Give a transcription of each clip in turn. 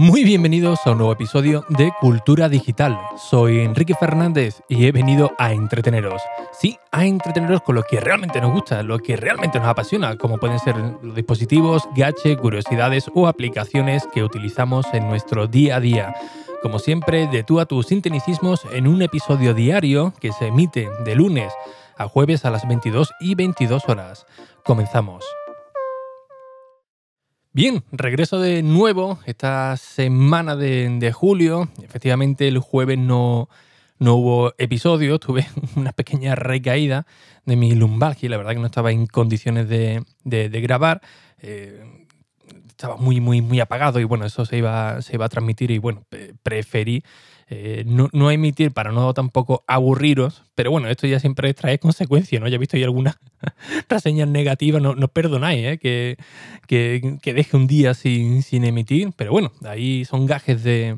Muy bienvenidos a un nuevo episodio de Cultura Digital. Soy Enrique Fernández y he venido a entreteneros. Sí, a entreteneros con lo que realmente nos gusta, lo que realmente nos apasiona, como pueden ser los dispositivos, gadgets, curiosidades o aplicaciones que utilizamos en nuestro día a día. Como siempre, de tú a tus sinteticismos en un episodio diario que se emite de lunes a jueves a las 22 y 22 horas. Comenzamos. Bien, regreso de nuevo esta semana de, julio. Efectivamente, el jueves no, no hubo episodio, tuve una pequeña recaída de mi lumbalgia, la verdad que no estaba en condiciones de, grabar. Eh, estaba muy, muy, muy apagado y bueno, eso se iba, se iba a transmitir y bueno, preferí eh, no, emitir para no tampoco aburriros, pero bueno, esto ya siempre trae consecuencias, ¿no? Ya he visto ahí algunas reseñas negativas, no, no perdonáis, ¿eh? que, que, deje un día sin, sin, emitir, pero bueno, ahí son gajes de,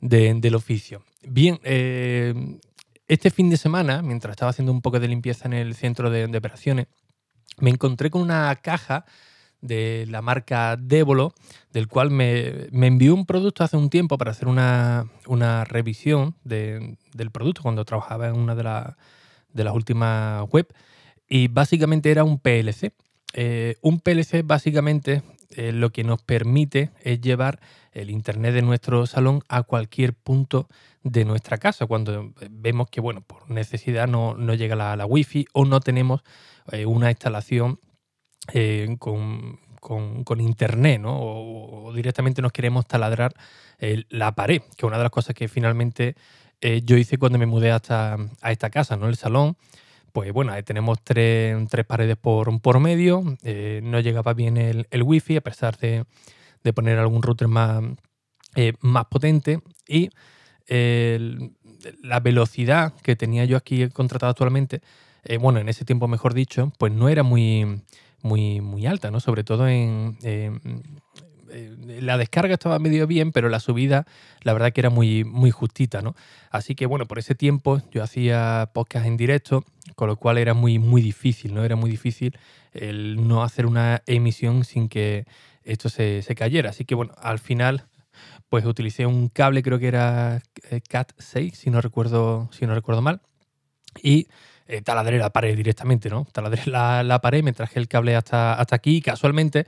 del oficio. Bien, eh, este fin de semana, mientras estaba haciendo un poco de limpieza en el centro de operaciones, me encontré con una caja de la marca Débolo, del cual me, envió un producto hace un tiempo para hacer una, revisión del producto cuando trabajaba en una de, de, las últimas web. Y básicamente era un PLC. Eh, un PLC básicamente eh, lo que nos permite es llevar el internet de nuestro salón a cualquier punto de nuestra casa. Cuando vemos que, bueno, por necesidad no, llega la, la wifi o no tenemos eh, una instalación eh, con, internet, ¿no? O, directamente nos queremos taladrar la pared, que es una de las cosas que finalmente eh, yo hice cuando me mudé hasta a esta casa, ¿no? El salón. Pues bueno, ahí tenemos tres, paredes por, por medio, eh, no llegaba bien el, el, wifi a pesar de, poner algún router más, más potente y la velocidad que tenía yo aquí contratado actualmente, bueno, en ese tiempo mejor dicho, pues no era muy, muy, muy alta, ¿no? Sobre todo en, la descarga estaba medio bien, pero la subida, la verdad que era muy, muy justita, ¿no? Así que bueno, por ese tiempo yo hacía podcast en directo, con lo cual era muy, muy difícil, ¿no? Era muy difícil el no hacer una emisión sin que esto se, se cayera. Así que bueno, al final, pues utilicé un cable, creo que era eh, Cat 6, si no recuerdo, si no recuerdo mal. Y eh, taladré la pared directamente, ¿no? Taladré la, la, pared, me traje el cable hasta, hasta aquí y casualmente,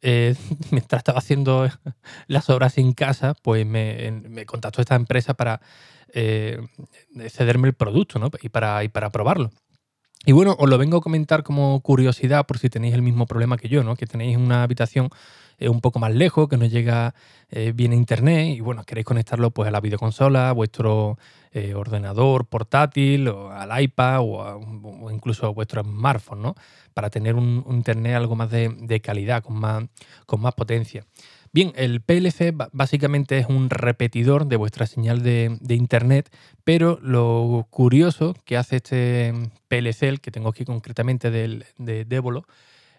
eh, mientras estaba haciendo las obras en casa, pues me, contactó esta empresa para eh, cederme el producto, ¿no? Y para, y para probarlo. Y bueno, os lo vengo a comentar como curiosidad por si tenéis el mismo problema que yo, ¿no? Que tenéis una habitación eh, un poco más lejos, que no llega eh, bien a internet y bueno, queréis conectarlo pues a la videoconsola, a vuestro eh, ordenador portátil, o al iPad o, incluso a vuestro smartphone, ¿no? Para tener un, internet algo más de, calidad, con más, con más potencia. Bien, el PLC básicamente es un repetidor de vuestra señal de, Internet, pero lo curioso que hace este PLC, el que tengo aquí concretamente del, de Débolo,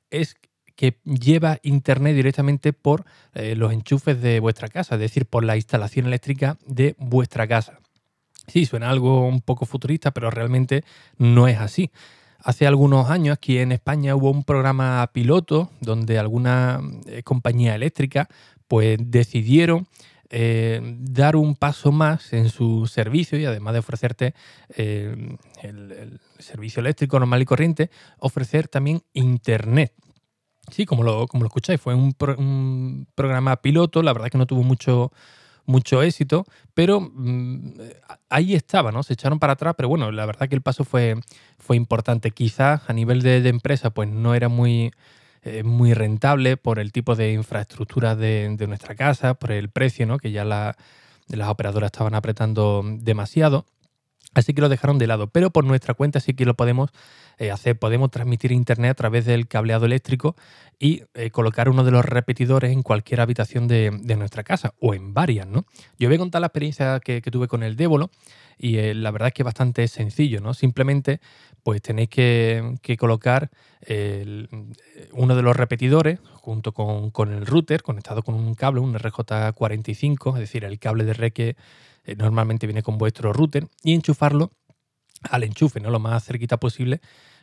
es que lleva Internet directamente por eh, los enchufes de vuestra casa, es decir, por la instalación eléctrica de vuestra casa. Sí, suena algo un poco futurista, pero realmente no es así. Hace algunos años aquí en España hubo un programa piloto donde alguna eh, compañía eléctrica pues decidieron eh, dar un paso más en su servicio y además de ofrecerte eh, el, servicio eléctrico normal y corriente, ofrecer también Internet. Sí, como lo, como lo escucháis, fue un, un programa piloto, la verdad que no tuvo mucho, mucho éxito, pero mm, ahí estaba, ¿no? Se echaron para atrás, pero bueno, la verdad que el paso fue, fue importante. Quizás a nivel de, empresa, pues no era muy, eh, muy rentable por el tipo de infraestructura de, nuestra casa, por el precio, ¿no? Que ya las operadoras estaban apretando demasiado. Así que lo dejaron de lado, pero por nuestra cuenta sí que lo podemos eh, hacer. Podemos transmitir internet a través del cableado eléctrico y eh, colocar uno de los repetidores en cualquier habitación de, nuestra casa o en varias, ¿no? Yo voy a contar la experiencia que, tuve con el Débolo y eh, la verdad es que es bastante sencillo, ¿no? Simplemente pues tenéis que, colocar uno de los repetidores junto con, con, el router conectado con un cable, un RJ45, es decir, el cable de red que eh, normalmente viene con vuestro router, y enchufarlo al enchufe, ¿no? Lo más cerquita posible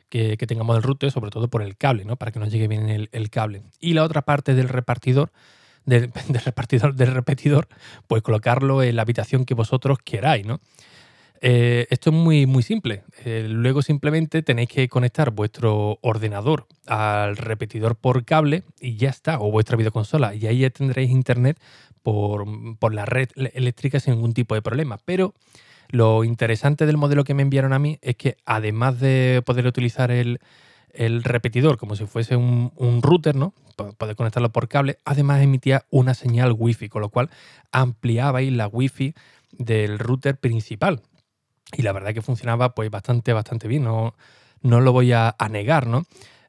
que, tengamos del router, sobre todo por el cable, ¿no? Para que nos llegue bien el, cable. Y la otra parte del repartidor, del, repartidor, del repetidor, pues colocarlo en la habitación que vosotros queráis, ¿no? Eh, esto es muy, muy simple. Eh, luego simplemente tenéis que conectar vuestro ordenador al repetidor por cable y ya está, o vuestra videoconsola. Y ahí ya tendréis internet por, por la red eléctrica sin ningún tipo de problema. Pero lo interesante del modelo que me enviaron a mí es que además de poder utilizar el, repetidor como si fuese un, router, ¿no? Poder conectarlo por cable, además emitía una señal Wi-Fi, con lo cual ampliabais la Wi-Fi del router principal. Y la verdad que funcionaba pues bastante, bastante bien, no, no lo voy a, negar, ¿no?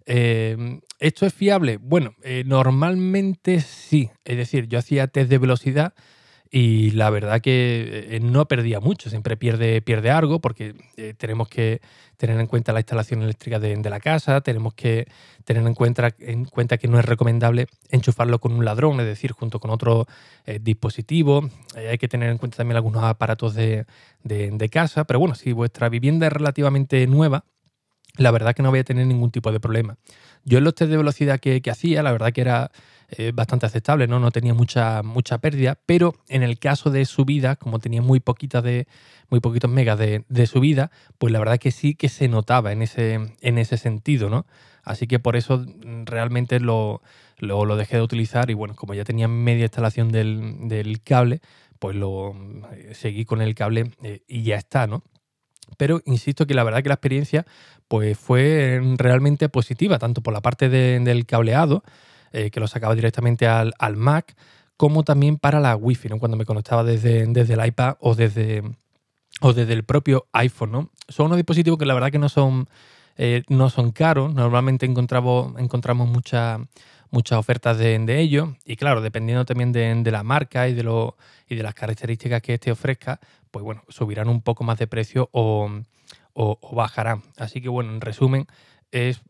Eh, ¿Esto es fiable? Bueno, eh, normalmente sí. Es decir, yo hacía test de velocidad y la verdad que eh, no perdía mucho, siempre pierde, pierde algo porque eh, tenemos que tener en cuenta la instalación eléctrica de, la casa, tenemos que tener en cuenta, en cuenta que no es recomendable enchufarlo con un ladrón, es decir, junto con otro eh, dispositivo. hay que tener en cuenta también algunos aparatos de, casa, pero bueno, si vuestra vivienda es relativamente nueva, la verdad que no voy a tener ningún tipo de problema. Yo en los test de velocidad que hacía, la verdad que era eh, bastante aceptable, ¿no? No tenía mucha, mucha pérdida, pero en el caso de subida, como tenía muy poquitas de, muy poquitos megas de, subida, pues la verdad que sí que se notaba en ese, en ese sentido, ¿no? Así que por eso mm, realmente lo, lo, dejé de utilizar y bueno, como ya tenía media instalación del, cable, pues lo eh, seguí con el cable eh, y ya está, ¿no? Pero insisto que la verdad que la experiencia pues fue realmente positiva, tanto por la parte del cableado, eh, que lo sacaba directamente al, Mac, como también para la Wi-Fi, ¿no? cuando me conectaba desde, desde el iPad o desde, o desde el propio iPhone. ¿no? Son unos dispositivos que la verdad que no son, eh, no son caros. Normalmente encontramos, muchas ofertas de, de ellos. Y claro, dependiendo también de, la marca y de, lo, y de las características que este ofrezca, pues bueno, subirán un poco más de precio o, o bajarán. Así que bueno, en resumen, es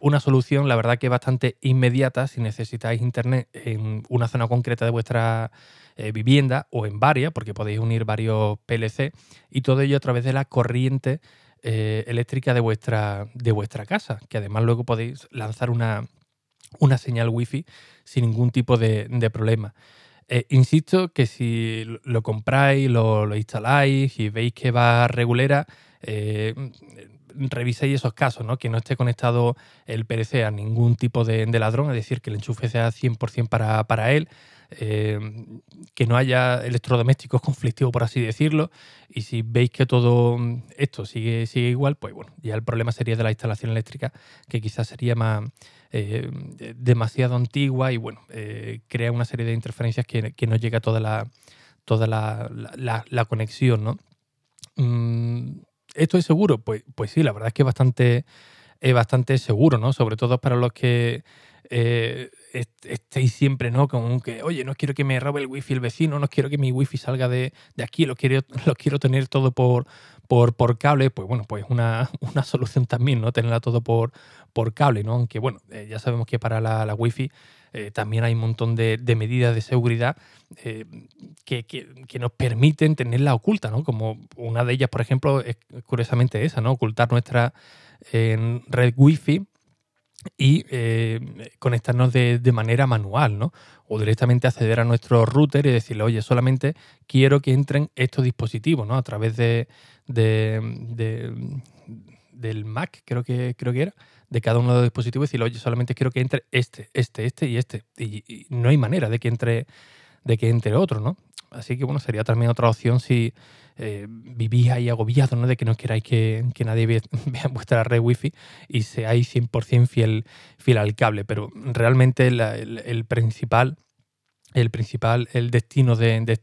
una solución, la verdad que bastante inmediata si necesitáis internet en una zona concreta de vuestra eh, vivienda o en varias, porque podéis unir varios PLC y todo ello a través de la corriente eh, eléctrica de vuestra, de vuestra casa, que además luego podéis lanzar una, una señal wifi sin ningún tipo de, problema. Eh, insisto que si lo compráis, lo, lo, instaláis y veis que va regulera, reviséis esos casos, ¿no? que no esté conectado el PLC a ningún tipo de, ladrón, es decir, que el enchufe sea 100% para, para él, eh, que no haya electrodomésticos conflictivos, por así decirlo, y si veis que todo esto sigue, sigue igual, pues bueno, ya el problema sería de la instalación eléctrica, que quizás sería más eh, demasiado antigua y bueno, eh, crea una serie de interferencias que, no llega a toda la, toda la, conexión, ¿no? Mm, ¿Esto es seguro? Pues, pues sí, la verdad es que es bastante, es bastante seguro, ¿no? Sobre todo para los que eh, estéis siempre, ¿no? Como que, oye, no quiero que me robe el wifi el vecino, no quiero que mi wifi salga de, aquí, lo quiero, lo quiero tener todo por, por, por cable, pues bueno, pues una, una solución también, ¿no? Tenerla todo por, por cable, ¿no? Aunque bueno, eh, ya sabemos que para la, la wifi eh, también hay un montón de, medidas de seguridad eh, que, nos permiten tenerla oculta, ¿no? Como una de ellas, por ejemplo, es curiosamente esa, ¿no? Ocultar nuestra red Wi-Fi y eh, conectarnos de, manera manual, ¿no? O directamente acceder a nuestro router y decirle, oye, solamente quiero que entren estos dispositivos, ¿no? A través de, del Mac, creo que, creo que era, de cada uno de los dispositivos y decirle, oye, solamente quiero que entre este, este, este y este. Y, no hay manera de que entre, de que entre otro, ¿no? Así que bueno, sería también otra opción si eh, vivís ahí agobiados, ¿no? De que no queráis que, nadie vea, vuestra red wifi y seáis 100% fiel, fiel al cable. Pero realmente el, principal el principal, el destino de,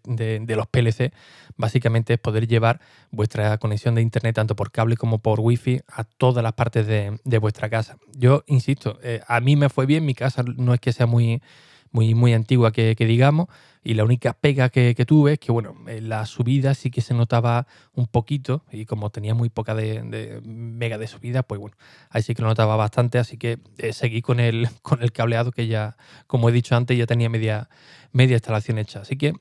los PLC básicamente es poder llevar vuestra conexión de internet tanto por cable como por wifi a todas las partes de, vuestra casa. Yo insisto, eh, a mí me fue bien, mi casa no es que sea muy, muy, muy antigua que, digamos. Y la única pega que, tuve es que, bueno, en la subida sí que se notaba un poquito. Y como tenía muy poca de, mega de subida, pues bueno, ahí sí que lo notaba bastante. Así que eh, seguí con el, con el cableado que ya, como he dicho antes, ya tenía media, media instalación hecha. Así que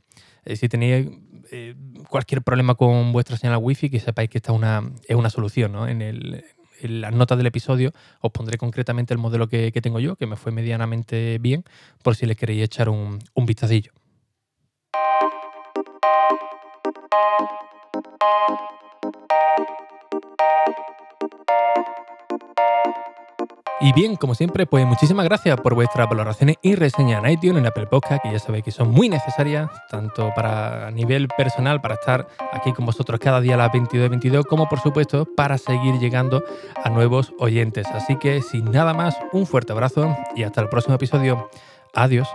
eh, si tenéis eh, cualquier problema con vuestra señal wifi, que sepáis que esta es una, es una solución. ¿no? En, el, en las notas del episodio os pondré concretamente el modelo que, tengo yo, que me fue medianamente bien, por si le queréis echar un, un vistacillo. Y bien, como siempre, pues muchísimas gracias por vuestras valoraciones y reseñas en iTunes, en Apple Podcast, que ya sabéis que son muy necesarias, tanto para nivel personal, para estar aquí con vosotros cada día a las 22 22, como por supuesto para seguir llegando a nuevos oyentes. Así que sin nada más, un fuerte abrazo y hasta el próximo episodio. Adiós.